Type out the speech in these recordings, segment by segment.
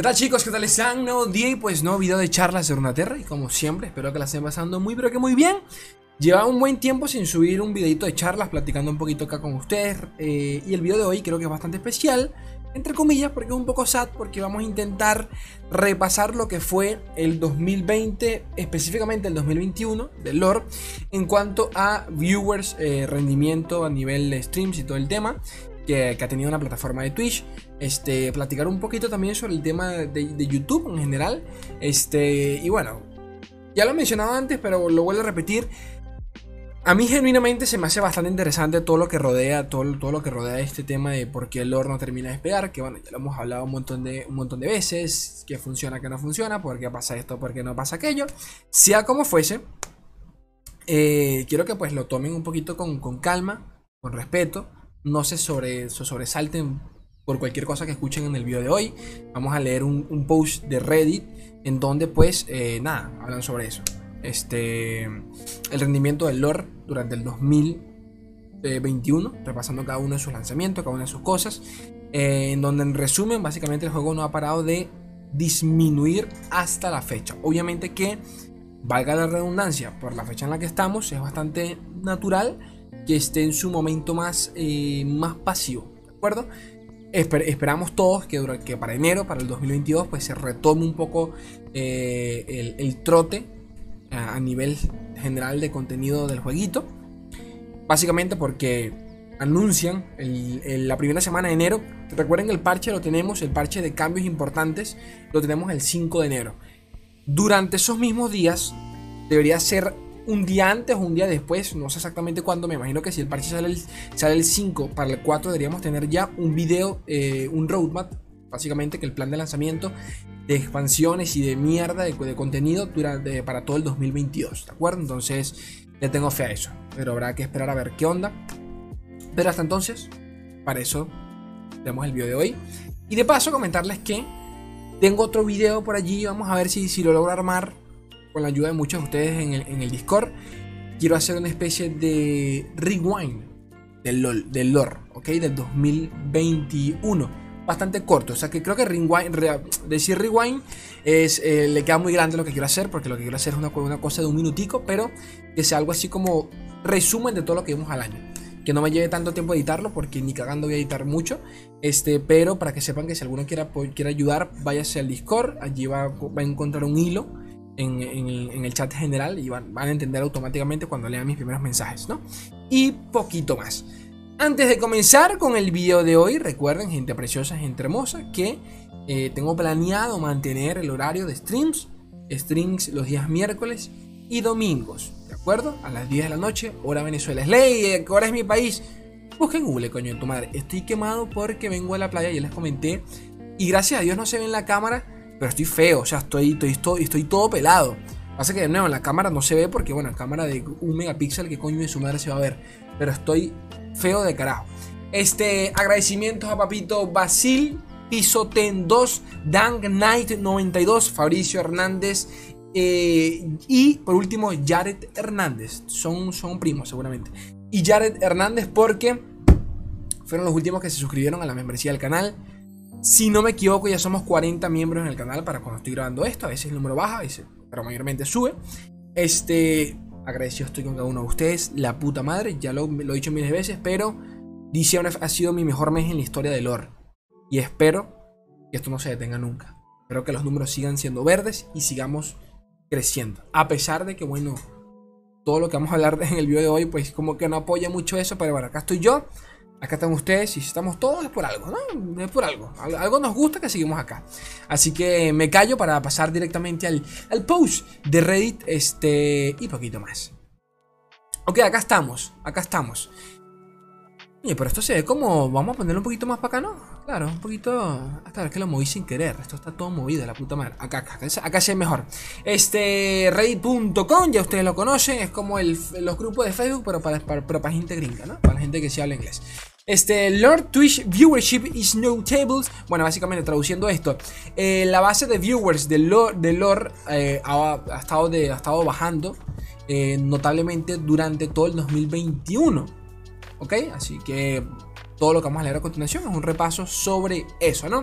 ¿Qué tal chicos? ¿Qué tal están? Nuevo día y pues nuevo video de charlas de Runaterra Y como siempre, espero que la estén pasando muy pero que muy bien Lleva un buen tiempo sin subir un videito de charlas platicando un poquito acá con ustedes eh, Y el video de hoy creo que es bastante especial Entre comillas porque es un poco sad porque vamos a intentar repasar lo que fue el 2020 Específicamente el 2021 del lore En cuanto a viewers, eh, rendimiento a nivel de streams y todo el tema que, ha tenido una plataforma de Twitch. Este, platicar un poquito también sobre el tema de, YouTube en general. Este, y bueno, ya lo he mencionado antes, pero lo vuelvo a repetir. A mí genuinamente se me hace bastante interesante todo lo que rodea, todo, todo lo que rodea este tema de por qué el lore no termina de despegar, que bueno, ya lo hemos hablado un montón de, un montón de veces, que funciona, que no funciona, por qué pasa esto, por qué no pasa aquello. Sea como fuese, eh, quiero que pues lo tomen un poquito con, con calma, con respeto, no se, sobre, sobresalten por cualquier cosa que escuchen en el video de hoy. Vamos a leer un, post de Reddit en donde pues eh, nada, hablan sobre eso. Este, el rendimiento del lore durante el 2021, repasando cada uno de sus lanzamientos, cada una de sus cosas. Eh, en donde en resumen, básicamente el juego no ha parado de disminuir hasta la fecha. Obviamente que, valga la redundancia, por la fecha en la que estamos, es bastante natural que esté en su momento más, eh, más pasivo, ¿de acuerdo? Esperamos todos que, que, para enero, para el 2022, pues se retome un poco eh, el, trote a, nivel general de contenido del jueguito. Básicamente porque anuncian la primera semana de enero. Recuerden que el parche lo tenemos, el parche de cambios importantes, lo tenemos el 5 de enero. Durante esos mismos días debería ser un día antes o un día después, no sé exactamente cuándo, me imagino que si el parche sale el, sale el 5, para el 4 deberíamos tener ya un video, eh, un roadmap, básicamente que el plan de lanzamiento de expansiones y de mierda de, contenido para todo el 2022, ¿de acuerdo? Entonces le tengo fe a eso, pero habrá que esperar a ver qué onda. Pero hasta entonces, para eso tenemos el video de hoy. Y de paso comentarles que tengo otro video por allí, vamos a ver si, si lo logro armar con la ayuda de muchos de ustedes en el, Discord, quiero hacer una especie de rewind del, LOL, del lore, ¿ok? Del 2021. Bastante corto, o sea que creo que rewind, decir rewind es, eh, le queda muy grande lo que quiero hacer, porque lo que quiero hacer es una, una cosa de un minutico, pero que sea algo así como resumen de todo lo que vimos al año que no me lleve tanto tiempo editarlo porque ni cagando voy a editar mucho. Este, pero para que sepan que si alguno quiera, quiera ayudar, váyase al Discord, allí va, va a encontrar un hilo en, el chat general y van, a entender automáticamente cuando lean mis primeros mensajes, ¿no? Y poquito más. Antes de comenzar con el video de hoy, recuerden, gente preciosa, gente hermosa, que eh, tengo planeado mantener el horario de streams, streams los días miércoles y domingos, ¿de acuerdo? A las 10 de la noche, hora Venezuela. Es ley, eh, hora es mi país. Busquen Google, coño de tu madre. Estoy quemado porque vengo a la playa, ya les comenté. Y gracias a Dios no se ve en la cámara pero estoy feo, o sea, estoy, estoy, estoy, todo pelado. Pasa que de nuevo en la cámara no se ve porque, bueno, cámara de un megapíxel, que coño de su madre se va a ver. Pero estoy feo de carajo. Este, agradecimientos a Papito Basil, Pisoten 2, Dank Knight 92, Fabricio Hernández eh, y por último Jared Hernández. Son, son primos seguramente. Y Jared Hernández porque fueron los últimos que se suscribieron a la membresía del canal. Si no me equivoco, ya somos 40 miembros en el canal para cuando estoy grabando esto. A veces el número baja, pero mayormente sube. Este, agradecido estoy con cada uno de ustedes. La puta madre, ya lo, he dicho miles de veces, pero diciembre ha sido mi mejor mes en la historia del lore. Y espero que esto no se detenga nunca. Espero que los números sigan siendo verdes y sigamos creciendo. A pesar de que, bueno, todo lo que vamos a hablar en el video de hoy, pues como que no apoya mucho eso, pero bueno, acá estoy yo Acá están ustedes y si estamos todos es por algo, ¿no? Es por algo. Algo nos gusta que seguimos acá. Así que me callo para pasar directamente al, post de Reddit este, y poquito más. Ok, acá estamos. Acá estamos. Oye, pero esto se ve como. Vamos a ponerlo un poquito más para acá, ¿no? Claro, un poquito. Hasta ver que lo moví sin querer. Esto está todo movido, la puta madre. Acá, acá, acá se ve mejor. Este. Reddit.com, ya ustedes lo conocen. Es como los grupos de Facebook, pero para, para, gente gringa, ¿no? Para la gente que se habla inglés. Este, Lord Twitch Viewership is no tables. Bueno, básicamente traduciendo esto, eh, la base de viewers de Lord, eh, ha, estado ha estado bajando eh, notablemente durante todo el 2021. ¿Ok? Así que todo lo que vamos a leer a continuación es un repaso sobre eso, ¿no?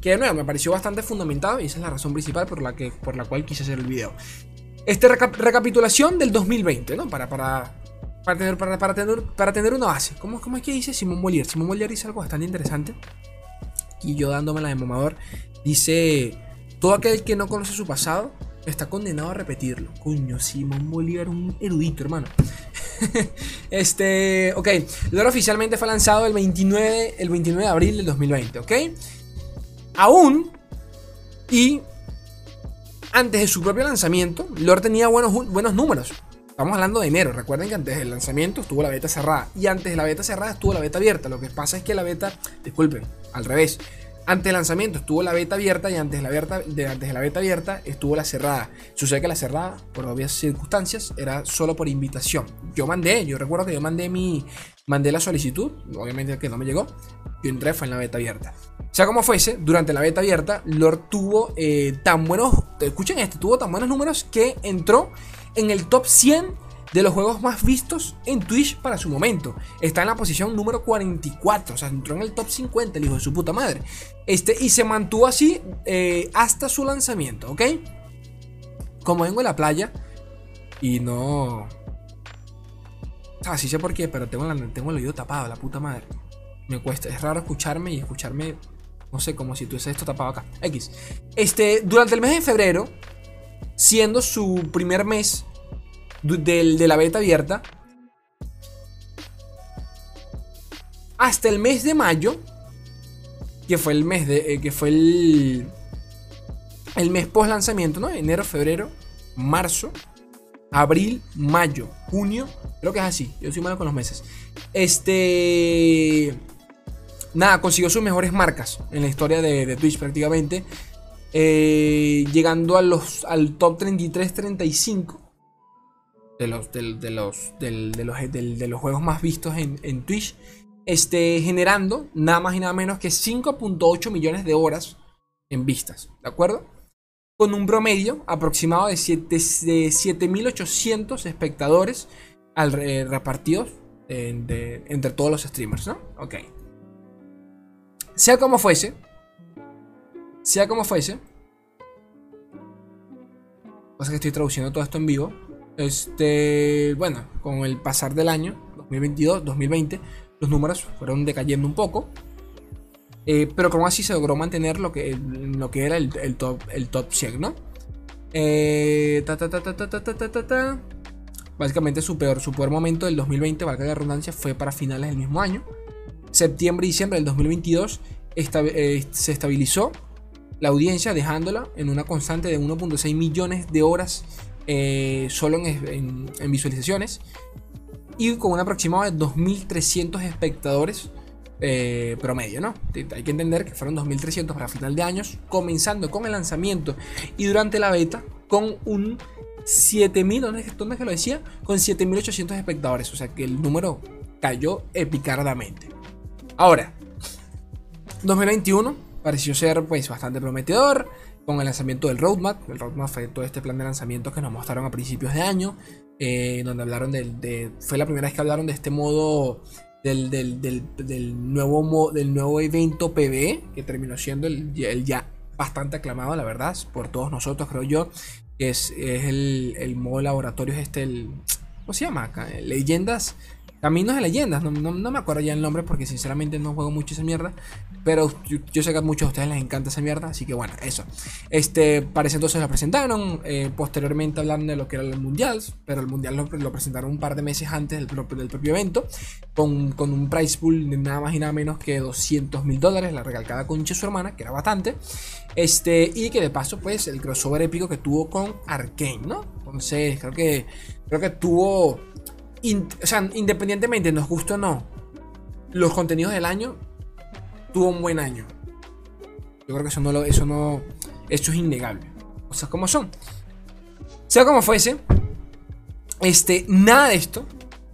Que de nuevo me pareció bastante fundamentado y esa es la razón principal por la, que, por la cual quise hacer el video. Este recapitulación del 2020, ¿no? Para, para, para, tener, para, para, tener, para tener una base. ¿Cómo, ¿Cómo es que dice Simón Molière? Simón Molière dice algo bastante interesante. Y yo dándome la de mamador. Dice, todo aquel que no conoce su pasado está condenado a repetirlo. Coño, Simón Bolívar, un erudito, hermano. este, ok. El oficialmente fue lanzado el 29, el 29 de abril del 2020, ¿ok? Aún, y antes de su propio lanzamiento, Lore tenía buenos, buenos números. Estamos hablando de enero. Recuerden que antes del lanzamiento estuvo la beta cerrada. Y antes de la beta cerrada estuvo la beta abierta. Lo que pasa es que la beta, disculpen, al revés. Antes del lanzamiento estuvo la beta abierta y antes de la, antes de la beta abierta estuvo la cerrada. Sucede que la cerrada, por obvias circunstancias, era solo por invitación. Yo mandé, yo recuerdo que yo mandé mi, mandé la solicitud, obviamente que no me llegó. Yo entré fue en la beta abierta. Sea como fuese, durante la beta abierta, Lord tuvo eh, tan buenos, escuchen esto, tuvo tan buenos números que entró en el top 100 de los juegos más vistos en Twitch para su momento. Está en la posición número 44, o sea, entró en el top 50, el hijo de su puta madre. Este, y se mantuvo así eh, hasta su lanzamiento, ¿ok? Como vengo en la playa y no... Así sé por qué, pero tengo, tengo el oído tapado, la puta madre. Me cuesta, es raro escucharme y escucharme, no sé, como si tuviese esto tapado acá. X. Este, durante el mes de febrero, siendo su primer mes de la beta abierta hasta el mes de mayo, que fue el mes de, eh, que fue el, el mes post lanzamiento, ¿no? Enero, febrero, marzo, abril, mayo, junio, creo que es así, yo soy malo con los meses. Este, nada, consiguió sus mejores marcas en la historia de, Twitch prácticamente, eh, llegando a los, al top 33-35 de los, de, los, de, los, de los juegos más vistos en, Twitch, este, generando nada más y nada menos que 5.8 millones de horas en vistas, ¿de acuerdo? Con un promedio aproximado de 7.800 espectadores al, repartidos entre todos los streamers, ¿no? Ok. Sea como fuese, sea como fuese, pasa que estoy traduciendo todo esto en vivo. Este, bueno, con el pasar del año 2022, 2020, los números fueron decayendo un poco. Eh, pero como así se logró mantener lo que, lo que era el, top, el top 100, ¿no? Básicamente su peor, su peor momento del 2020, valga la redundancia, fue para finales del mismo año. Septiembre y diciembre del 2022 eh, se estabilizó la audiencia dejándola en una constante de 1.6 millones de horas eh, solo en, visualizaciones y con un aproximado de 2.300 espectadores eh, promedio, ¿no? Hay que entender que fueron 2.300 para final de años, comenzando con el lanzamiento y durante la beta con un 7.000, ¿dónde, es que lo decía? Con 7.800 espectadores, o sea que el número cayó epicardamente. Ahora, 2021 pareció ser pues bastante prometedor con el lanzamiento del roadmap. El roadmap fue todo este plan de lanzamiento que nos mostraron a principios de año, eh, donde hablaron del, de, fue la primera vez que hablaron de este modo del, nuevo, del nuevo evento PvE, que terminó siendo el, ya bastante aclamado, la verdad, por todos nosotros, creo yo, que es, el, el modo laboratorio, este, el, ¿cómo se llama? Leyendas Caminos de leyendas, no, me acuerdo ya el nombre porque sinceramente no juego mucho esa mierda. Pero yo, sé que a muchos de ustedes les encanta esa mierda, así que bueno, eso. Este, parece entonces lo presentaron. Eh, posteriormente hablaron de lo que era el mundial, pero el mundial lo, presentaron un par de meses antes del propio, del propio evento. Con, un price pool de nada más y nada menos que 200 mil dólares, la recalcada con su hermana, que era bastante. Este, y que de paso, pues, el crossover épico que tuvo con Arkane, ¿no? Entonces, creo que, creo que tuvo o sea, independientemente nos guste o no, los contenidos del año tuvo un buen año. Yo creo que eso no lo, eso no, eso es innegable. O sea, como son. Sea como fuese, este, nada de esto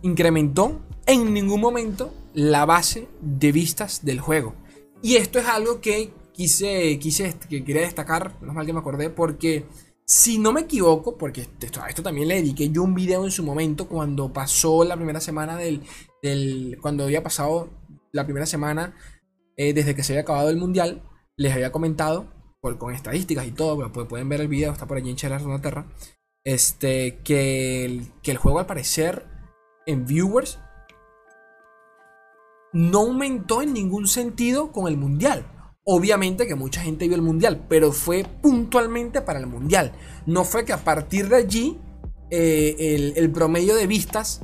incrementó en ningún momento la base de vistas del juego. Y esto es algo que quise, quise, que quería destacar, no mal que me acordé, porque si no me equivoco, porque esto, esto también le dediqué yo un video en su momento cuando pasó la primera semana del. cuando había pasado la primera semana eh, desde que se había acabado el mundial. les había comentado, con estadísticas y todo, pueden ver el video, está por allí en Chelas Terra, este, que el, que el juego al parecer en viewers no aumentó en ningún sentido con el mundial. Obviamente que mucha gente vio el mundial, pero fue puntualmente para el mundial. No fue que a partir de allí eh, el, promedio de vistas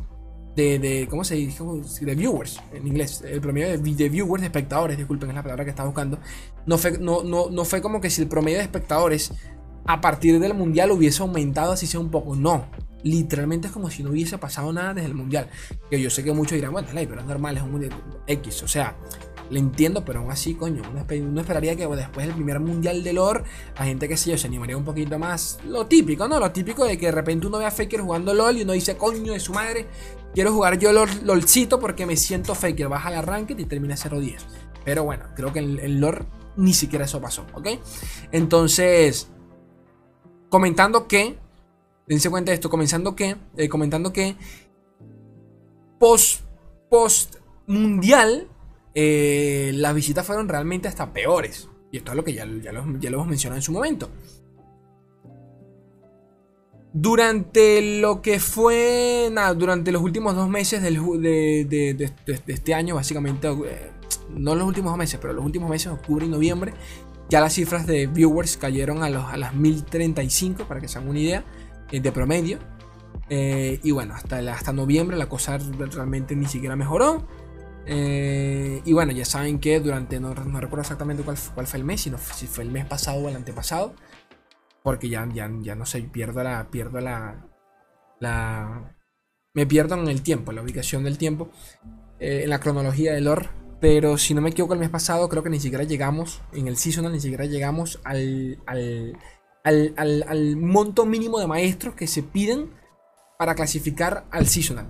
de, ¿cómo se dice? De viewers en inglés. El promedio de, de, viewers, de espectadores, disculpen, es la palabra que estaba buscando. No fue, no, no, no fue como que si el promedio de espectadores a partir del mundial hubiese aumentado así sea un poco. No. Literalmente es como si no hubiese pasado nada desde el mundial. Que yo sé que muchos dirán, bueno, pero es normal, es un mundial X. O sea, le entiendo, pero aún así, coño, uno, esperaría que después del primer mundial de lore, la gente, que sé yo, se animaría un poquito más. Lo típico, ¿no? Lo típico de que de repente uno ve a Faker jugando LOL y uno dice, coño de su madre, quiero jugar yo LOL, LOLcito porque me siento Faker. Baja el arranque y termina 0-10. Pero bueno, creo que en el lore ni siquiera eso pasó, ¿ok? Entonces, comentando que, dense cuenta de esto, comenzando que, eh, comentando que, post, post mundial, eh, las visitas fueron realmente hasta peores. Y esto es lo que ya, ya, lo, hemos mencionado en su momento. Durante lo que fue, durante los últimos dos meses de, este año, básicamente, eh, no los últimos dos meses, pero los últimos meses, octubre y noviembre, ya las cifras de viewers cayeron a, los, a las 1035, para que se hagan una idea, eh, de promedio. y bueno, hasta, hasta noviembre la cosa realmente ni siquiera mejoró. Eh, y bueno, ya saben que durante, no, recuerdo exactamente cuál, fue el mes, sino si fue el mes pasado o el antepasado, porque ya, ya, ya no sé, pierdo la, pierdo la, me pierdo en el tiempo, en la ubicación del tiempo, eh, en la cronología del lore, pero si no me equivoco el mes pasado creo que ni siquiera llegamos, en el seasonal ni siquiera llegamos al, al, al, al monto mínimo de maestros que se piden para clasificar al seasonal.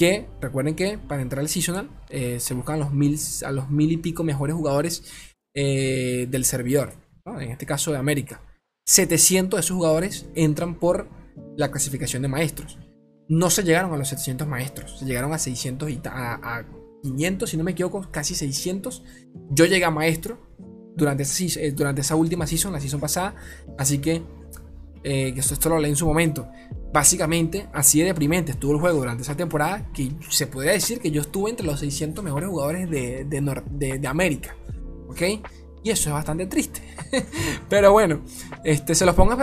Que recuerden que para entrar al seasonal eh, se buscan los mil, a los mil y pico mejores jugadores eh, del servidor. En este caso de América. 700 de esos jugadores entran por la clasificación de maestros. No se llegaron a los 700 maestros, se llegaron a 600 y a, 500, si no me equivoco, casi 600. Yo llegué a maestro durante esa, eh, durante esa última season, la season pasada. Así que eh, que esto, lo leí en su momento. Básicamente, así de deprimente estuvo el juego durante esa temporada que se podría decir que yo estuve entre los 600 mejores jugadores de, de, América. ¿Ok? Y eso es bastante triste. Pero bueno, este, se los pongo.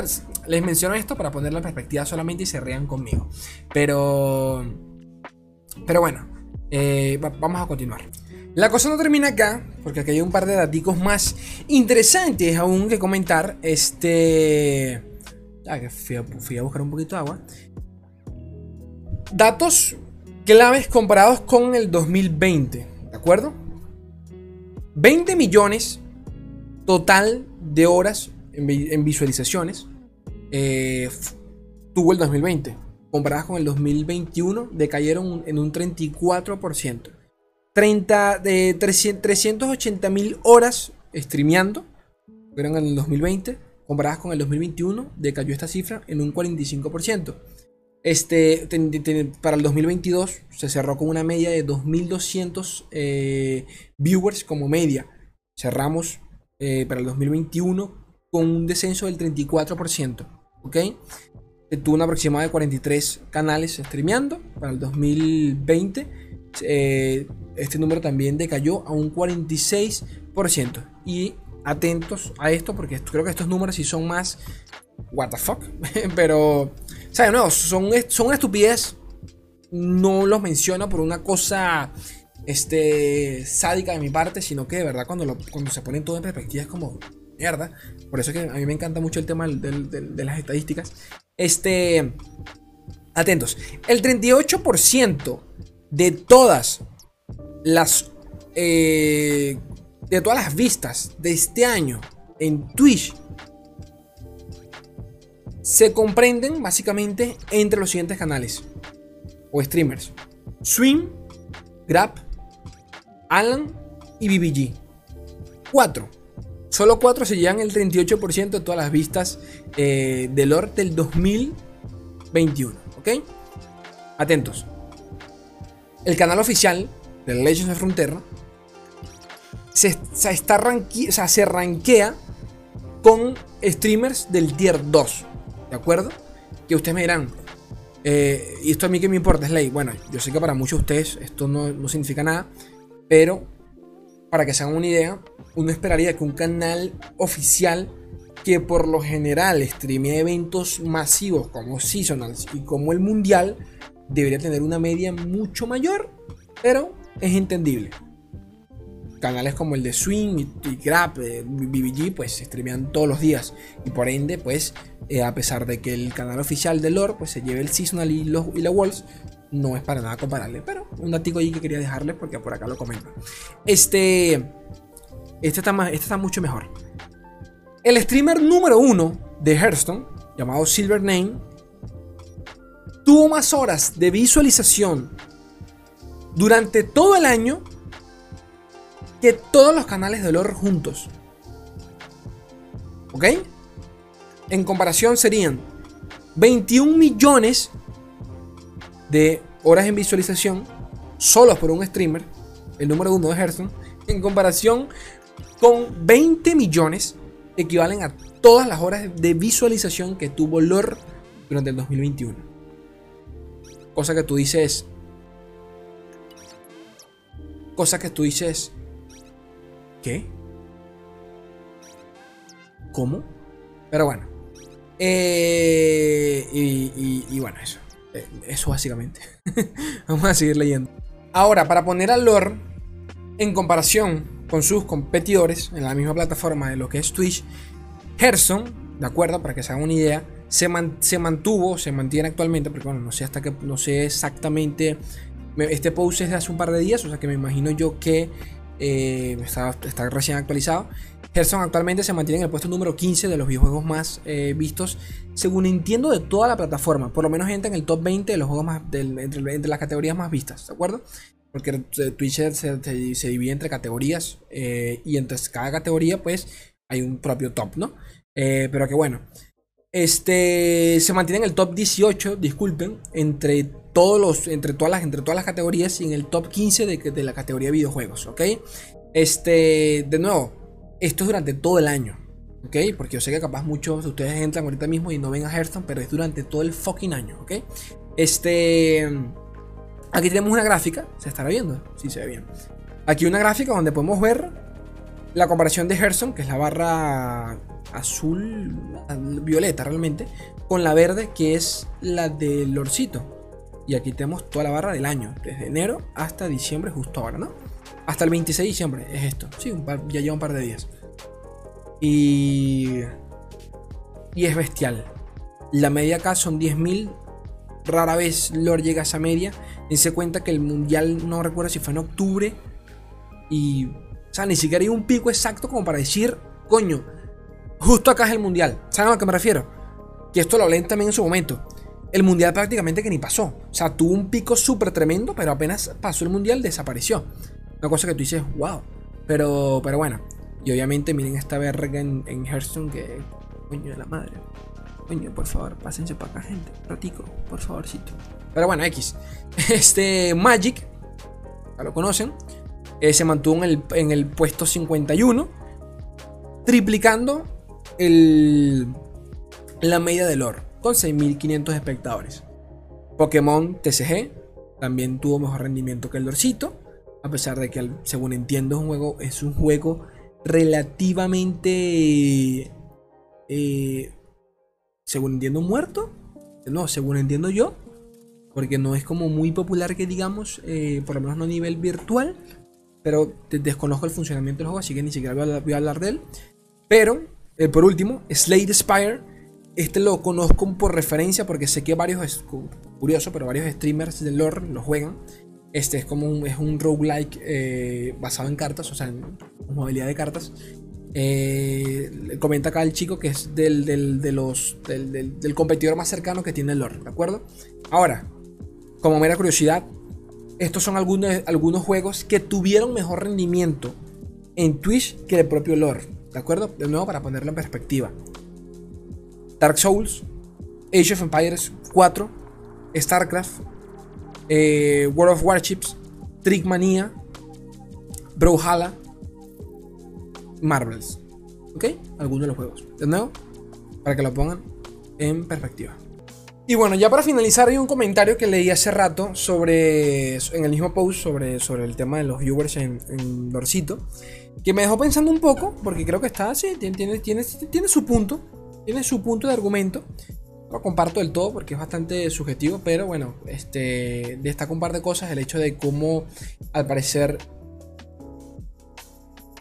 Les menciono esto para ponerlo en perspectiva solamente y se rían conmigo. Pero. Pero bueno, eh, vamos a continuar. La cosa no termina acá, porque aquí hay un par de datos más interesantes aún que comentar. Este. Que fui a, buscar un poquito de agua. Datos claves comparados con el 2020, ¿de acuerdo? 20 millones total de horas en, visualizaciones eh, tuvo el 2020. Comparadas con el 2021, decayeron en un 34%. 30 de 380 mil horas streameando, fueron en el 2020 comparadas con el 2021, decayó esta cifra en un 45%. Este, para el 2022 se cerró con una media de 2.200 eh, viewers como media. Cerramos eh, para el 2021 con un descenso del 34%. ¿Ok? Tuvo una aproximada de 43 canales streameando. Para el 2020 eh, este número también decayó a un 46%. Y atentos a esto porque creo que estos números sí son más what the fuck. Pero, o sea, de nuevo, son, son estupidez. No los menciono por una cosa este, sádica de mi parte, sino que de verdad cuando, cuando se ponen todo en perspectiva es como mierda. Por eso es que a mí me encanta mucho el tema de las estadísticas. Este, atentos, el 38% de todas las eh, de todas las vistas de este año en Twitch se comprenden básicamente entre los siguientes canales o streamers: Swim, Grab, Alan y BBG. Cuatro. Solo cuatro se llevan el 38% de todas las vistas eh, del Lord del 2021. ¿Ok? Atentos. El canal oficial de Legends of Frontera se, está o sea, se con streamers del tier 2. ¿De acuerdo? Que ustedes me dirán, eh, y esto a mí que me importa, es ley. Bueno, yo sé que para muchos de ustedes esto no, no significa nada, pero para que se hagan una idea, uno esperaría que un canal oficial que por lo general streamea eventos masivos como Seasonals y como el Mundial, debería tener una media mucho mayor, pero es entendible. Canales como el de Swing y, Grab, eh, BBG, pues se streamean todos los días. Y por ende, pues, eh, a pesar de que el canal oficial de Lore pues, se lleve el Seasonal y, los, y la Walls, no es para nada comparable. Pero un datico ahí que quería dejarles porque por acá lo comento. Este. Este está, más, este está mucho mejor. El streamer número uno de Hearthstone, llamado Silver Name, tuvo más horas de visualización durante todo el año que todos los canales de lore juntos. ¿Ok? En comparación serían 21 millones de horas en visualización solos por un streamer, el número uno de Hearthstone, en comparación con 20 millones equivalen a todas las horas de visualización que tuvo lore durante el 2021. Cosa que tú dices. Cosa que tú dices. ¿Cómo? Pero bueno. Eh, y, bueno, eso. Eh, eso básicamente. Vamos a seguir leyendo. Ahora, para poner a lore en comparación con sus competidores en la misma plataforma de lo que es Twitch, Hearthstone, ¿de acuerdo? Para que se hagan una idea, se, se mantuvo, se mantiene actualmente, porque bueno, no sé hasta que, no sé exactamente, este post es de hace un par de días, o sea que me imagino yo que eh, está, recién actualizado. Hearthstone actualmente se mantiene en el puesto número 15 de los videojuegos más eh, vistos, según entiendo, de toda la plataforma. Por lo menos entra en el top 20 de los juegos más, entre, las categorías más vistas, ¿de acuerdo? Porque Twitch se, divide entre categorías eh, y entre cada categoría, pues hay un propio top, ¿no? pero que bueno. Este se mantiene en el top 18, disculpen, entre todos los entre todas las entre todas las categorías y en el top 15 de, de la categoría videojuegos, ¿ok? Este, de nuevo, esto es durante todo el año, ¿ok? Porque yo sé que capaz muchos de ustedes entran ahorita mismo y no ven a Hearthstone, pero es durante todo el fucking año, ¿ok? Este, aquí tenemos una gráfica, se estará viendo, sí se ve bien. Aquí una gráfica donde podemos ver la comparación de Hearthstone, que es la barra azul, violeta realmente, con la verde que es la del Lorcito. Y aquí tenemos toda la barra del año, desde enero hasta diciembre, justo ahora, ¿no? Hasta el 26 de diciembre es esto. Sí, ya lleva un par de días. Y. Y es bestial. La media acá son 10.000. Rara vez Lord llega a esa media. se cuenta que el mundial, no recuerdo si fue en octubre. Y. O sea, ni siquiera hay un pico exacto como para decir, coño, Justo acá es el mundial. ¿Saben a lo que me refiero? Que esto lo hablé también en su momento. El mundial prácticamente que ni pasó. O sea, tuvo un pico súper tremendo, pero apenas pasó el mundial desapareció. Una cosa que tú dices, wow. Pero, pero bueno. Y obviamente miren esta verga en, en Hearthstone que... Coño de la madre. Coño, por favor, pásense para acá, gente. Ratico, por favorcito. Pero bueno, X. Este Magic, ya lo conocen, eh, se mantuvo en el, en el puesto 51, triplicando el, la media de lore con 6.500 espectadores. Pokémon TCG también tuvo mejor rendimiento que el Lorcito, a pesar de que, según entiendo, es un juego, es un juego relativamente, eh, según entiendo, muerto. No, según entiendo yo, porque no es como muy popular que digamos, eh, por lo menos no a nivel virtual, pero desconozco el funcionamiento del juego, así que ni siquiera voy a hablar de él. Pero eh, por último, Slade Spire. Este lo conozco por referencia porque sé que varios, curioso, pero varios streamers de lore lo juegan. Este es como un, es un roguelike eh, basado en cartas, o sea, en jugabilidad de cartas. Eh, comenta acá el chico que es del, de los, del, competidor más cercano que tiene el lore, ¿de acuerdo? Ahora, como mera curiosidad, estos son algunos, algunos juegos que tuvieron mejor rendimiento en Twitch que el propio lore. ¿De acuerdo? De nuevo, para ponerlo en perspectiva. Dark Souls, Age of Empires 4, StarCraft, eh, World of Warships, Trickmania, Brawlhalla, Marvels. ¿Ok? Algunos de los juegos. De nuevo, para que lo pongan en perspectiva. Y bueno, ya para finalizar, hay un comentario que leí hace rato sobre. En el mismo post sobre, sobre el tema de los viewers en, en Dorcito. Que me dejó pensando un poco, porque creo que está así, tiene, tiene, tiene, tiene su punto. Tiene su punto de argumento. No lo comparto del todo porque es bastante subjetivo, pero bueno, este, destaco un par de cosas. El hecho de cómo, al parecer,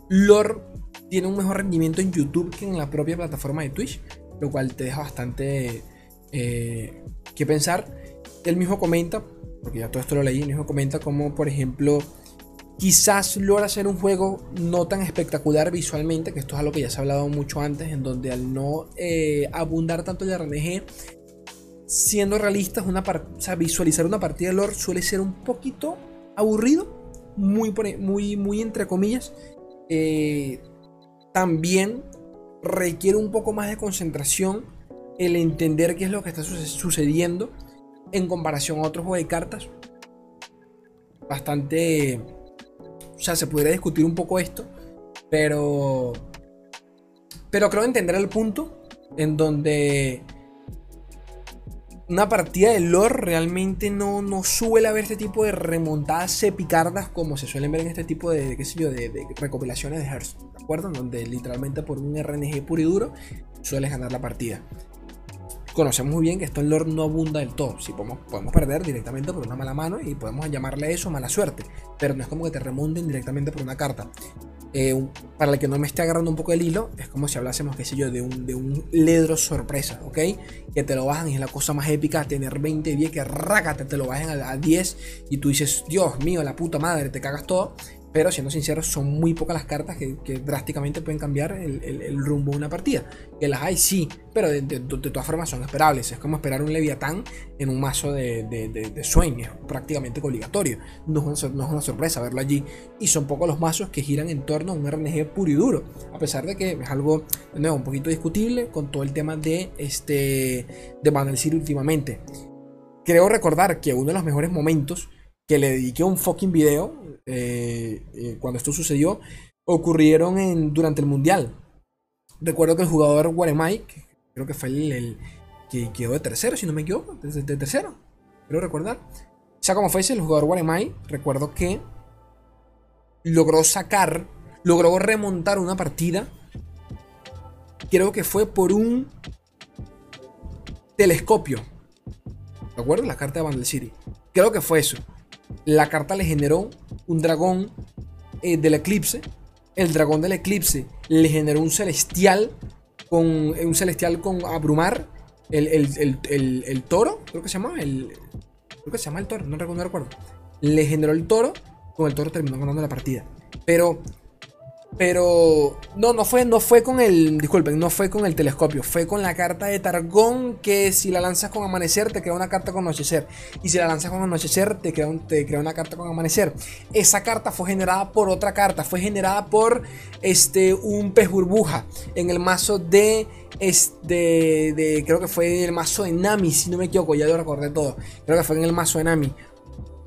Lore tiene un mejor rendimiento en YouTube que en la propia plataforma de Twitch, lo cual te deja bastante eh, que pensar. Él mismo comenta, porque ya todo esto lo leí, él mismo comenta como, por ejemplo, quizás logra hacer un juego no tan espectacular visualmente, que esto es algo que ya se ha hablado mucho antes, en donde al no eh, abundar tanto el RNG, siendo realistas, una o visualizar una partida de lore suele ser un poquito aburrido, muy, muy, muy entre comillas. Eh, también requiere un poco más de concentración el entender qué es lo que está sucediendo en comparación a otros juegos de cartas. Bastante... O sea, se podría discutir un poco esto, pero... Pero creo entender el punto en donde una partida de lore realmente no, no suele haber este tipo de remontadas epicardas como se suelen ver en este tipo de, qué sé yo, de, recopilaciones de Hearthstone, ¿de acuerdo? Donde literalmente por un RNG puro y duro sueles ganar la partida. Conocemos muy bien que esto en lore no abunda del todo. Si podemos, podemos perder directamente por una mala mano y podemos llamarle eso mala suerte, pero no es como que te remonten directamente por una carta. Eh, para el que no me esté agarrando un poco el hilo, es como si hablásemos, qué sé yo, de un, de un ledro sorpresa, ¿ok? Que te lo bajan y es la cosa más épica, tener 20 10 que rácate, te lo bajen a, a 10 y tú dices, Dios mío, la puta madre, te cagas todo. Pero siendo sinceros, son muy pocas las cartas que, drásticamente pueden cambiar el, rumbo de una partida. Que las hay, sí, pero de, todas formas son esperables. Es como esperar un Leviatán en un mazo de, de. Es prácticamente obligatorio. No es, una, sorpresa verlo allí. Y son pocos los mazos que giran en torno a un RNG puro y duro. A pesar de que es algo, un poquito discutible con todo el tema de, este, de Banner últimamente. Creo recordar que uno de los mejores momentos que le dediqué un fucking video eh, eh, cuando esto sucedió, ocurrieron en, durante el Mundial. Recuerdo que el jugador Guaremay, creo que fue el, que quedó de tercero, si no me equivoco, de, tercero, quiero recordar. O sea, como fue ese, el jugador Guaremay, recuerdo que logró sacar, logró remontar una partida. Creo que fue por un telescopio. ¿De acuerdo? La carta de Bandle City. Creo que fue eso. La carta le generó un dragón eh, del eclipse. El dragón del eclipse le generó un celestial con un celestial con abrumar. El, el, toro, creo que se llama. El, creo que se llama el toro, no recuerdo, no recuerdo. Le generó el toro. Con el toro terminó ganando la partida. Pero pero no, no fue, no fue con el, disculpen, no fue con el telescopio, fue con la carta de Targón que si la lanzas con amanecer te crea una carta con anochecer. Y si la lanzas con anochecer te crea, te crea una carta con amanecer. Esa carta fue generada por otra carta, fue generada por este, un pez burbuja en el mazo de este, de, creo que fue el mazo de Nami, si no me equivoco, ya lo recordé todo. Creo que fue en el mazo de Nami.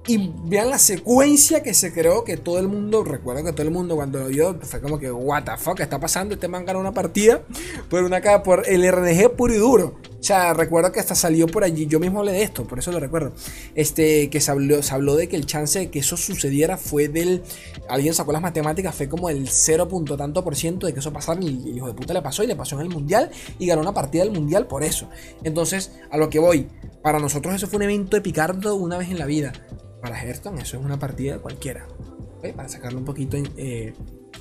Y vean la secuencia que se creó, que todo el mundo, recuerdo que todo el mundo cuando lo vio fue como que, what the fuck, ¿qué está pasando? Este man ganó una partida por una por el RNG puro y duro. O sea, recuerdo que hasta salió por allí, yo mismo hablé de esto, por eso lo recuerdo. Este, que se habló, se habló de que el chance de que eso sucediera fue del. Alguien sacó las matemáticas, fue como el 0. tanto por ciento de que eso pasara. Y el hijo de puta le pasó y le pasó en el mundial y ganó una partida del mundial por eso. Entonces, a lo que voy, para nosotros eso fue un evento de picardo una vez en la vida para Hearthstone eso es una partida cualquiera. Para sacarlo un poquito eh,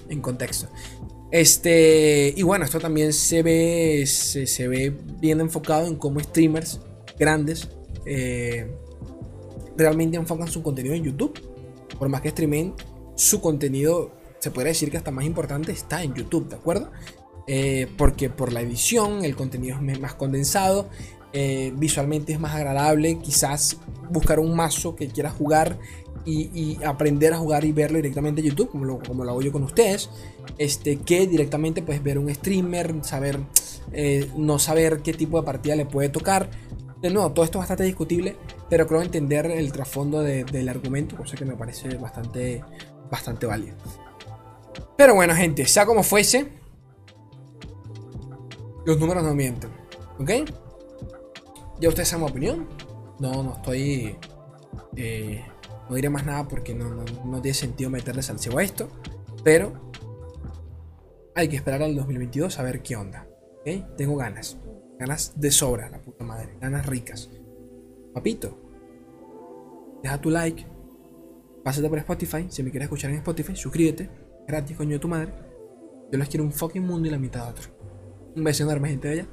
en, contexto. Este, y bueno, esto también se ve, se, ve bien enfocado en cómo streamers grandes eh, realmente enfocan su contenido en YouTube. Por más que streamen, su contenido, se puede decir que hasta más importante, está en YouTube, ¿de acuerdo? Eh, porque por la edición, el contenido es más condensado eh, visualmente es más agradable. Quizás buscar un mazo que quieras jugar y, aprender a jugar y verlo directamente en YouTube, como lo, como lo hago yo con ustedes. Este, que directamente puedes ver un streamer, saber, eh, no saber qué tipo de partida le puede tocar. De nuevo, todo esto es bastante discutible, pero creo entender el trasfondo del argumento, cosa que me parece bastante, bastante válido. Pero bueno, gente, sea como fuese, los números no mienten. ¿Ok? Ya ustedes saben mi opinión. No, no estoy. Eh, no diré más nada porque no, no, tiene sentido meterle salseo a esto. Pero hay que esperar al 2022 a ver qué onda. ¿Ok? Tengo ganas. Ganas de sobra, la puta madre. Ganas ricas. Papito, deja tu like. Pásate por Spotify. Si me quieres escuchar en Spotify, suscríbete. Gratis, coño de tu madre. Yo les quiero un fucking mundo y la mitad de otro. Un beso enorme, gente bella.